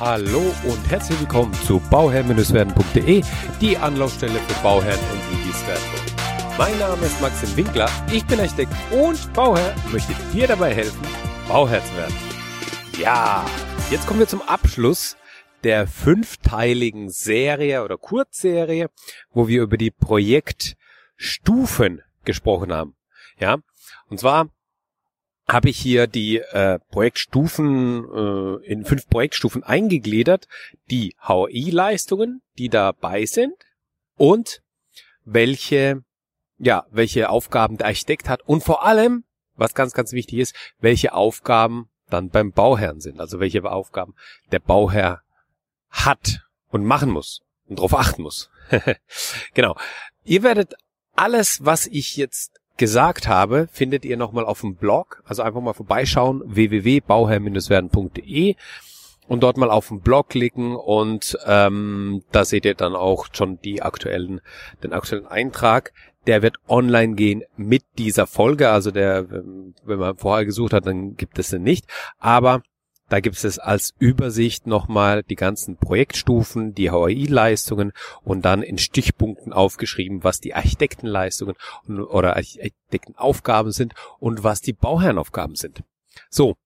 Hallo und herzlich willkommen zu bauherr-werden.de, die Anlaufstelle für Bauherren und Wikis werden. Mein Name ist Maxim Winkler, ich bin Architekt und Bauherr möchte dir dabei helfen, Bauherr zu werden. Ja, jetzt kommen wir zum Abschluss der fünfteiligen Serie oder Kurzserie, wo wir über die Projektstufen gesprochen haben. Ja, und zwar habe ich hier die äh, Projektstufen äh, in fünf Projektstufen eingegliedert, die HOI-Leistungen, die dabei sind und welche ja, welche Aufgaben der Architekt hat und vor allem, was ganz ganz wichtig ist, welche Aufgaben dann beim Bauherrn sind, also welche Aufgaben der Bauherr hat und machen muss und darauf achten muss. genau. Ihr werdet alles, was ich jetzt gesagt habe, findet ihr nochmal auf dem Blog. Also einfach mal vorbeischauen, www.bauherr-werden.de und dort mal auf den Blog klicken und ähm, da seht ihr dann auch schon die aktuellen, den aktuellen Eintrag. Der wird online gehen mit dieser Folge. Also der, wenn man vorher gesucht hat, dann gibt es den nicht. Aber da gibt es als Übersicht nochmal die ganzen Projektstufen, die HOI-Leistungen und dann in Stichpunkten aufgeschrieben, was die Architektenleistungen oder Architektenaufgaben sind und was die Bauherrenaufgaben sind. So.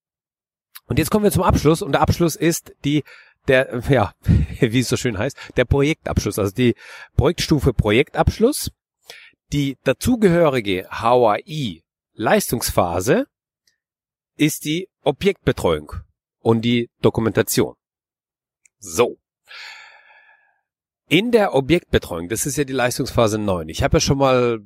Und jetzt kommen wir zum Abschluss und der Abschluss ist die der, ja, wie es so schön heißt, der Projektabschluss, also die Projektstufe Projektabschluss, die dazugehörige HOI Leistungsphase ist die Objektbetreuung und die Dokumentation. So. In der Objektbetreuung, das ist ja die Leistungsphase 9. Ich habe ja schon mal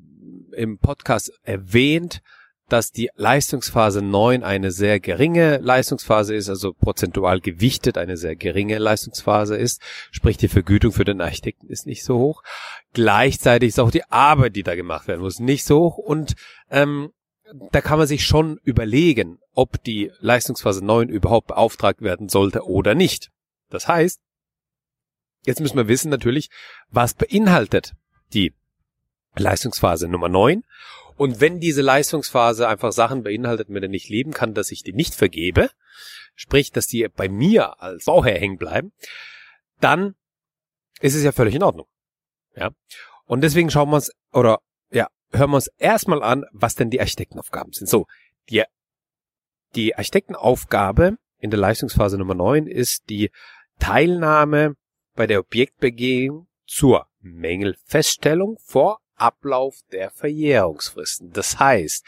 im Podcast erwähnt, dass die Leistungsphase 9 eine sehr geringe Leistungsphase ist, also prozentual gewichtet eine sehr geringe Leistungsphase ist. Sprich, die Vergütung für den Architekten ist nicht so hoch. Gleichzeitig ist auch die Arbeit, die da gemacht werden muss, nicht so hoch. Und ähm, da kann man sich schon überlegen, ob die Leistungsphase 9 überhaupt beauftragt werden sollte oder nicht. Das heißt, jetzt müssen wir wissen natürlich, was beinhaltet die Leistungsphase Nummer 9. Und wenn diese Leistungsphase einfach Sachen beinhaltet, mit denen ich leben kann, dass ich die nicht vergebe, sprich, dass die bei mir als Bauherr hängen bleiben, dann ist es ja völlig in Ordnung. Ja. Und deswegen schauen wir uns, oder hören wir uns erstmal an, was denn die Architektenaufgaben sind. So, die, die Architektenaufgabe in der Leistungsphase Nummer 9 ist die Teilnahme bei der Objektbegehung zur Mängelfeststellung vor Ablauf der Verjährungsfristen. Das heißt,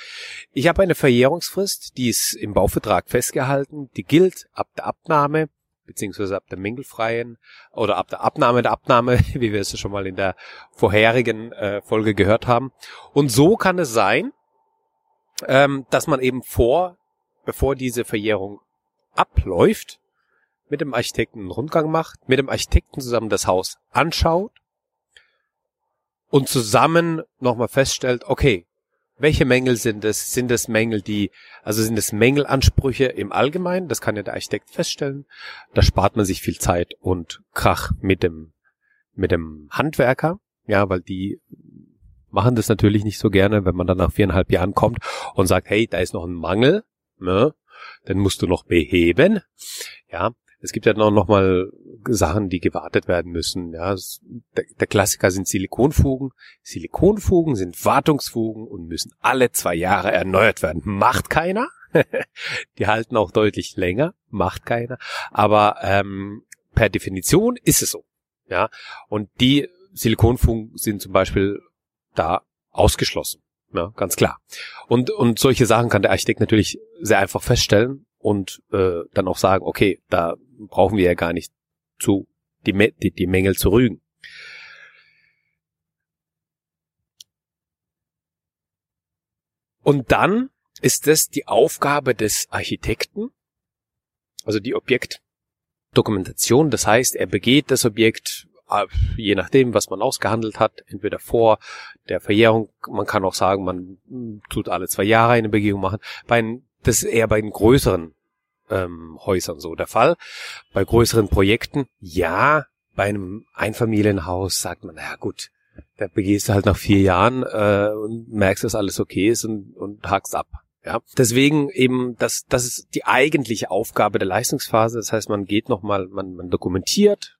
ich habe eine Verjährungsfrist, die ist im Bauvertrag festgehalten, die gilt ab der Abnahme beziehungsweise ab der mängelfreien oder ab der Abnahme der Abnahme, wie wir es schon mal in der vorherigen äh, Folge gehört haben. Und so kann es sein, ähm, dass man eben vor, bevor diese Verjährung abläuft, mit dem Architekten einen Rundgang macht, mit dem Architekten zusammen das Haus anschaut und zusammen nochmal feststellt, okay, welche Mängel sind es? Sind es Mängel, die, also sind es Mängelansprüche im Allgemeinen? Das kann ja der Architekt feststellen. Da spart man sich viel Zeit und Krach mit dem, mit dem Handwerker. Ja, weil die machen das natürlich nicht so gerne, wenn man dann nach viereinhalb Jahren kommt und sagt, hey, da ist noch ein Mangel, ne? Den musst du noch beheben. Ja, es gibt ja noch, noch mal Sachen, die gewartet werden müssen. Ja, der, der Klassiker sind Silikonfugen. Silikonfugen sind Wartungsfugen und müssen alle zwei Jahre erneuert werden. Macht keiner. die halten auch deutlich länger. Macht keiner. Aber ähm, per Definition ist es so. Ja, und die Silikonfugen sind zum Beispiel da ausgeschlossen. Ja, ganz klar. Und, und solche Sachen kann der Architekt natürlich sehr einfach feststellen und äh, dann auch sagen, okay, da brauchen wir ja gar nicht zu die, die, die Mängel zu rügen. Und dann ist es die Aufgabe des Architekten, also die Objektdokumentation. Das heißt, er begeht das Objekt, äh, je nachdem, was man ausgehandelt hat, entweder vor der Verjährung, man kann auch sagen, man hm, tut alle zwei Jahre eine Begehung machen. Bei, das ist eher bei den größeren ähm, Häusern so der Fall. Bei größeren Projekten, ja, bei einem Einfamilienhaus sagt man, ja gut, da begehst du halt nach vier Jahren äh, und merkst, dass alles okay ist und, und hakst ab. Ja, deswegen eben, das, das ist die eigentliche Aufgabe der Leistungsphase. Das heißt, man geht nochmal, man, man dokumentiert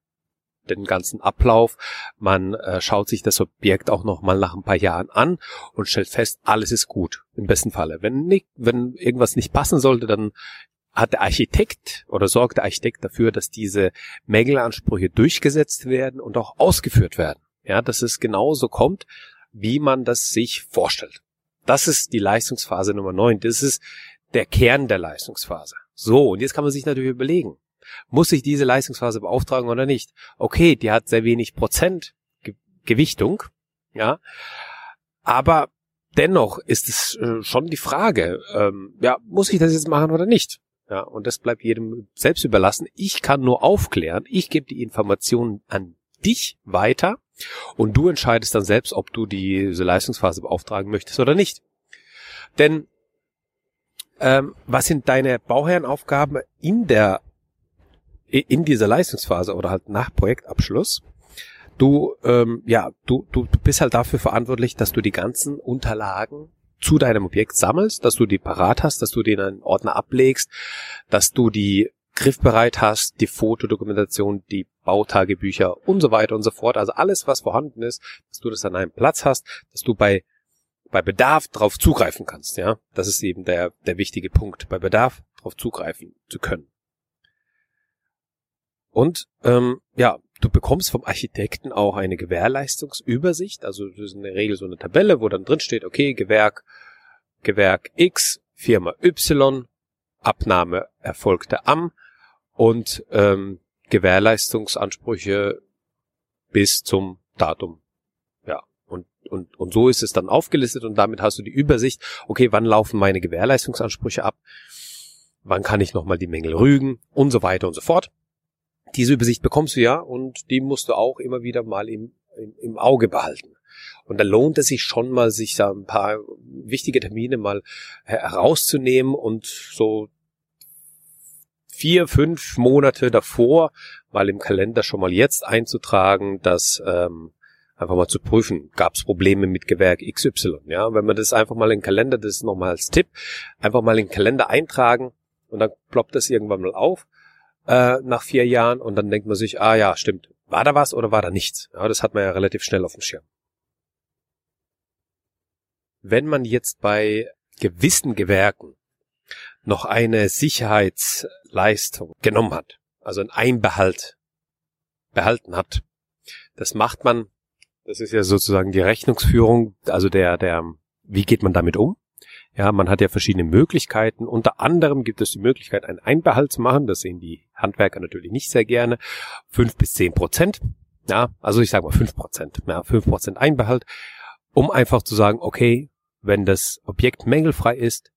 den ganzen Ablauf, man äh, schaut sich das Objekt auch nochmal nach ein paar Jahren an und stellt fest, alles ist gut, im besten Falle. Wenn nicht, wenn irgendwas nicht passen sollte, dann hat der Architekt oder sorgt der Architekt dafür, dass diese Mängelansprüche durchgesetzt werden und auch ausgeführt werden. Ja, dass es genauso kommt, wie man das sich vorstellt. Das ist die Leistungsphase Nummer 9. Das ist der Kern der Leistungsphase. So, und jetzt kann man sich natürlich überlegen, muss ich diese Leistungsphase beauftragen oder nicht? Okay, die hat sehr wenig Prozent Ge Gewichtung, ja, aber dennoch ist es äh, schon die Frage, ähm, ja, muss ich das jetzt machen oder nicht? Ja, und das bleibt jedem selbst überlassen. Ich kann nur aufklären, ich gebe die Informationen an dich weiter und du entscheidest dann selbst, ob du diese Leistungsphase beauftragen möchtest oder nicht. Denn ähm, was sind deine Bauherrenaufgaben in der in dieser Leistungsphase oder halt nach Projektabschluss? Du ähm, ja, du, du, bist halt dafür verantwortlich, dass du die ganzen Unterlagen zu deinem Objekt sammelst, dass du die parat hast, dass du die in einen Ordner ablegst, dass du die griffbereit hast, die Fotodokumentation, die Bautagebücher und so weiter und so fort. Also alles, was vorhanden ist, dass du das an einem Platz hast, dass du bei bei Bedarf darauf zugreifen kannst. Ja, das ist eben der der wichtige Punkt. Bei Bedarf darauf zugreifen zu können. Und ähm, ja, du bekommst vom Architekten auch eine Gewährleistungsübersicht. Also das ist in der Regel so eine Tabelle, wo dann drin steht, okay, Gewerk, Gewerk X, Firma Y, Abnahme erfolgte am und ähm, Gewährleistungsansprüche bis zum Datum. Ja, und, und, und so ist es dann aufgelistet und damit hast du die Übersicht, okay, wann laufen meine Gewährleistungsansprüche ab, wann kann ich nochmal die Mängel rügen und so weiter und so fort. Diese Übersicht bekommst du ja und die musst du auch immer wieder mal im, im, im Auge behalten. Und da lohnt es sich schon mal, sich da ein paar wichtige Termine mal herauszunehmen und so vier, fünf Monate davor mal im Kalender schon mal jetzt einzutragen, dass ähm, einfach mal zu prüfen, gab es Probleme mit Gewerk XY. Ja, wenn man das einfach mal den Kalender, das ist nochmal als Tipp, einfach mal den Kalender eintragen und dann ploppt das irgendwann mal auf äh, nach vier Jahren und dann denkt man sich, ah ja, stimmt, war da was oder war da nichts? Ja, das hat man ja relativ schnell auf dem Schirm. Wenn man jetzt bei gewissen Gewerken noch eine Sicherheitsleistung genommen hat, also ein Einbehalt behalten hat. Das macht man, das ist ja sozusagen die Rechnungsführung, also der, der, wie geht man damit um? Ja, man hat ja verschiedene Möglichkeiten. Unter anderem gibt es die Möglichkeit, einen Einbehalt zu machen. Das sehen die Handwerker natürlich nicht sehr gerne. Fünf bis zehn Prozent. Ja, also ich sage mal fünf Prozent. Ja, fünf Prozent Einbehalt, um einfach zu sagen, okay, wenn das Objekt mängelfrei ist,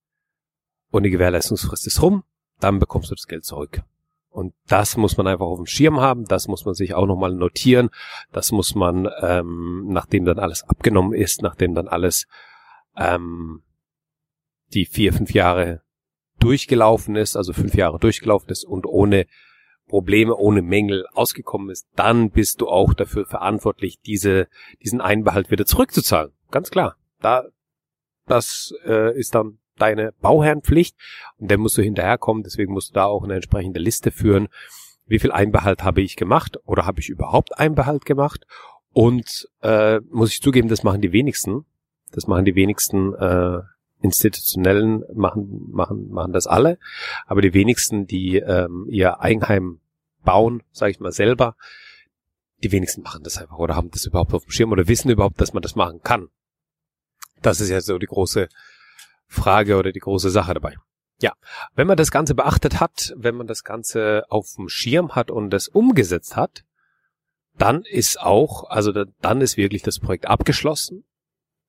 und die Gewährleistungsfrist ist rum, dann bekommst du das Geld zurück. Und das muss man einfach auf dem Schirm haben, das muss man sich auch nochmal notieren, das muss man, ähm, nachdem dann alles abgenommen ist, nachdem dann alles ähm, die vier, fünf Jahre durchgelaufen ist, also fünf Jahre durchgelaufen ist und ohne Probleme, ohne Mängel ausgekommen ist, dann bist du auch dafür verantwortlich, diese, diesen Einbehalt wieder zurückzuzahlen. Ganz klar. Da, das äh, ist dann deine Bauherrenpflicht und der musst du hinterherkommen, deswegen musst du da auch eine entsprechende Liste führen. Wie viel Einbehalt habe ich gemacht oder habe ich überhaupt Einbehalt gemacht? Und äh, muss ich zugeben, das machen die wenigsten. Das machen die wenigsten äh, institutionellen machen machen machen das alle, aber die wenigsten, die ähm, ihr Eigenheim bauen, sage ich mal selber, die wenigsten machen das einfach oder haben das überhaupt auf dem Schirm oder wissen überhaupt, dass man das machen kann. Das ist ja so die große Frage oder die große Sache dabei. Ja, wenn man das Ganze beachtet hat, wenn man das Ganze auf dem Schirm hat und das umgesetzt hat, dann ist auch, also dann ist wirklich das Projekt abgeschlossen.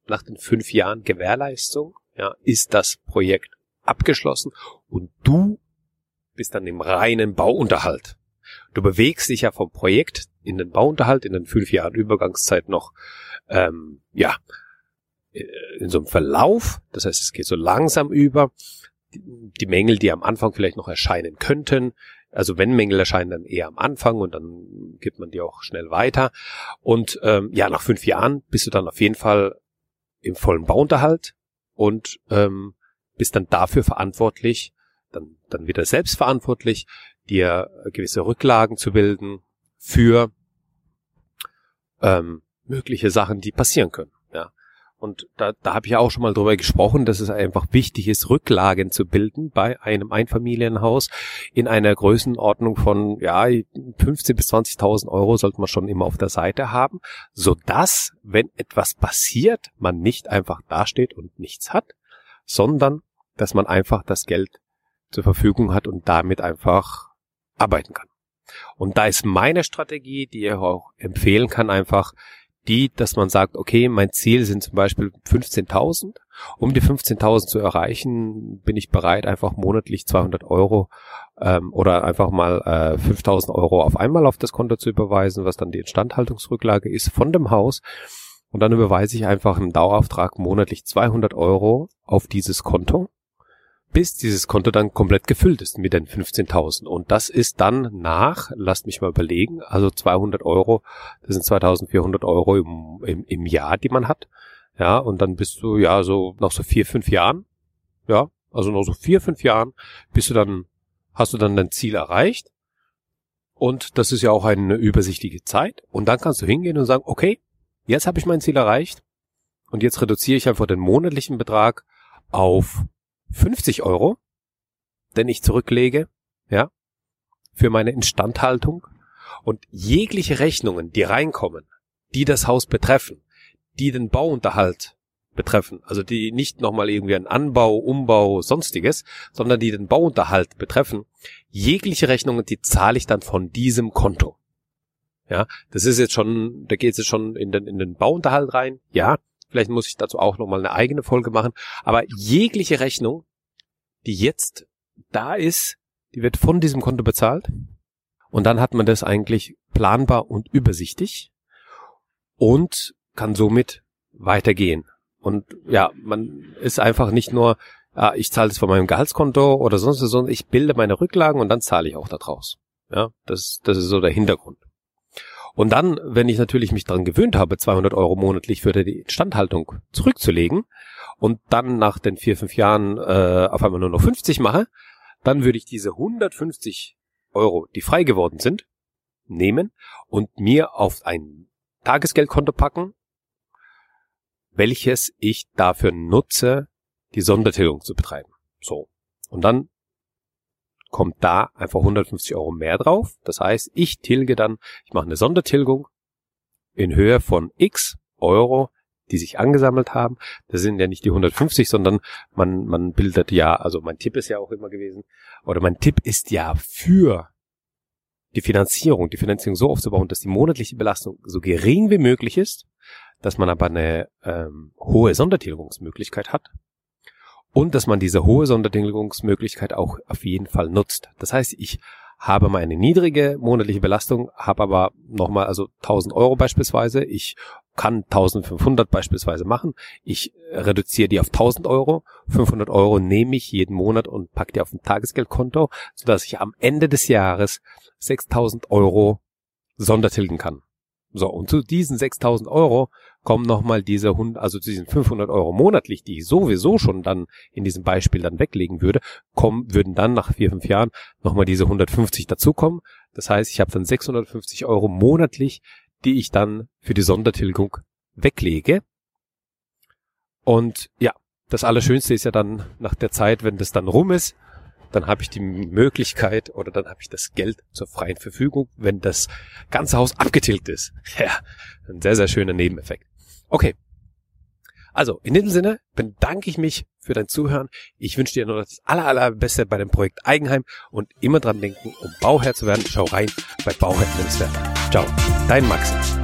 Nach den fünf Jahren Gewährleistung, ja, ist das Projekt abgeschlossen und du bist dann im reinen Bauunterhalt. Du bewegst dich ja vom Projekt in den Bauunterhalt in den fünf Jahren Übergangszeit noch, ähm, ja, äh, in so einem Verlauf. Das heißt, es geht so langsam über. Die Mängel, die am Anfang vielleicht noch erscheinen könnten, also wenn Mängel erscheinen, dann eher am Anfang und dann gibt man die auch schnell weiter. Und ähm, ja, nach fünf Jahren bist du dann auf jeden Fall im vollen Bauunterhalt und ähm, bist dann dafür verantwortlich, dann, dann wieder selbstverantwortlich, dir gewisse Rücklagen zu bilden für ähm, mögliche Sachen, die passieren können. Ja. Und da, da habe ich auch schon mal drüber gesprochen, dass es einfach wichtig ist, Rücklagen zu bilden bei einem Einfamilienhaus in einer Größenordnung von ja 15 bis 20.000 Euro sollte man schon immer auf der Seite haben, so dass wenn etwas passiert, man nicht einfach dasteht und nichts hat, sondern dass man einfach das Geld zur Verfügung hat und damit einfach arbeiten kann. Und da ist meine Strategie, die ich auch empfehlen kann, einfach die, dass man sagt, okay, mein Ziel sind zum Beispiel 15.000. Um die 15.000 zu erreichen, bin ich bereit, einfach monatlich 200 Euro ähm, oder einfach mal äh, 5.000 Euro auf einmal auf das Konto zu überweisen, was dann die Instandhaltungsrücklage ist von dem Haus. Und dann überweise ich einfach im Dauerauftrag monatlich 200 Euro auf dieses Konto bis dieses Konto dann komplett gefüllt ist mit den 15.000. Und das ist dann nach, lasst mich mal überlegen, also 200 Euro, das sind 2.400 Euro im, im, im Jahr, die man hat. Ja, und dann bist du ja so nach so vier, fünf Jahren, ja, also noch so vier, fünf Jahren, bist du dann, hast du dann dein Ziel erreicht. Und das ist ja auch eine übersichtliche Zeit. Und dann kannst du hingehen und sagen, okay, jetzt habe ich mein Ziel erreicht. Und jetzt reduziere ich einfach den monatlichen Betrag auf 50 Euro, den ich zurücklege, ja, für meine Instandhaltung und jegliche Rechnungen, die reinkommen, die das Haus betreffen, die den Bauunterhalt betreffen, also die nicht nochmal irgendwie ein Anbau, Umbau, sonstiges, sondern die den Bauunterhalt betreffen, jegliche Rechnungen, die zahle ich dann von diesem Konto. Ja, das ist jetzt schon, da geht es jetzt schon in den, in den Bauunterhalt rein, ja, Vielleicht muss ich dazu auch nochmal eine eigene Folge machen. Aber jegliche Rechnung, die jetzt da ist, die wird von diesem Konto bezahlt. Und dann hat man das eigentlich planbar und übersichtlich und kann somit weitergehen. Und ja, man ist einfach nicht nur, ah, ich zahle das von meinem Gehaltskonto oder sonst was, sondern ich bilde meine Rücklagen und dann zahle ich auch da draus. Ja, das, das ist so der Hintergrund. Und dann, wenn ich natürlich mich daran gewöhnt habe, 200 Euro monatlich für die Instandhaltung zurückzulegen und dann nach den vier, fünf Jahren äh, auf einmal nur noch 50 mache, dann würde ich diese 150 Euro, die frei geworden sind, nehmen und mir auf ein Tagesgeldkonto packen, welches ich dafür nutze, die Sondertilgung zu betreiben. So. Und dann kommt da einfach 150 Euro mehr drauf. Das heißt, ich tilge dann, ich mache eine Sondertilgung in Höhe von x Euro, die sich angesammelt haben. Das sind ja nicht die 150, sondern man, man bildet ja, also mein Tipp ist ja auch immer gewesen, oder mein Tipp ist ja für die Finanzierung, die Finanzierung so aufzubauen, dass die monatliche Belastung so gering wie möglich ist, dass man aber eine ähm, hohe Sondertilgungsmöglichkeit hat und dass man diese hohe Sondertilgungsmöglichkeit auch auf jeden Fall nutzt. Das heißt, ich habe mal eine niedrige monatliche Belastung, habe aber nochmal also 1000 Euro beispielsweise. Ich kann 1500 beispielsweise machen. Ich reduziere die auf 1000 Euro. 500 Euro nehme ich jeden Monat und packe die auf ein Tagesgeldkonto, sodass ich am Ende des Jahres 6000 Euro Sondertilgen kann. So, und zu diesen 6000 Euro kommen nochmal diese 100, also zu diesen 500 Euro monatlich, die ich sowieso schon dann in diesem Beispiel dann weglegen würde, kommen, würden dann nach vier, fünf Jahren nochmal diese 150 dazukommen. Das heißt, ich habe dann 650 Euro monatlich, die ich dann für die Sondertilgung weglege. Und ja, das Allerschönste ist ja dann nach der Zeit, wenn das dann rum ist, dann habe ich die Möglichkeit oder dann habe ich das Geld zur freien Verfügung, wenn das ganze Haus abgetilgt ist. Ja, ein sehr, sehr schöner Nebeneffekt. Okay. Also, in diesem Sinne bedanke ich mich für dein Zuhören. Ich wünsche dir nur das aller, allerbeste bei dem Projekt Eigenheim und immer dran denken, um Bauherr zu werden, schau rein bei Bauherr Ciao, dein Max.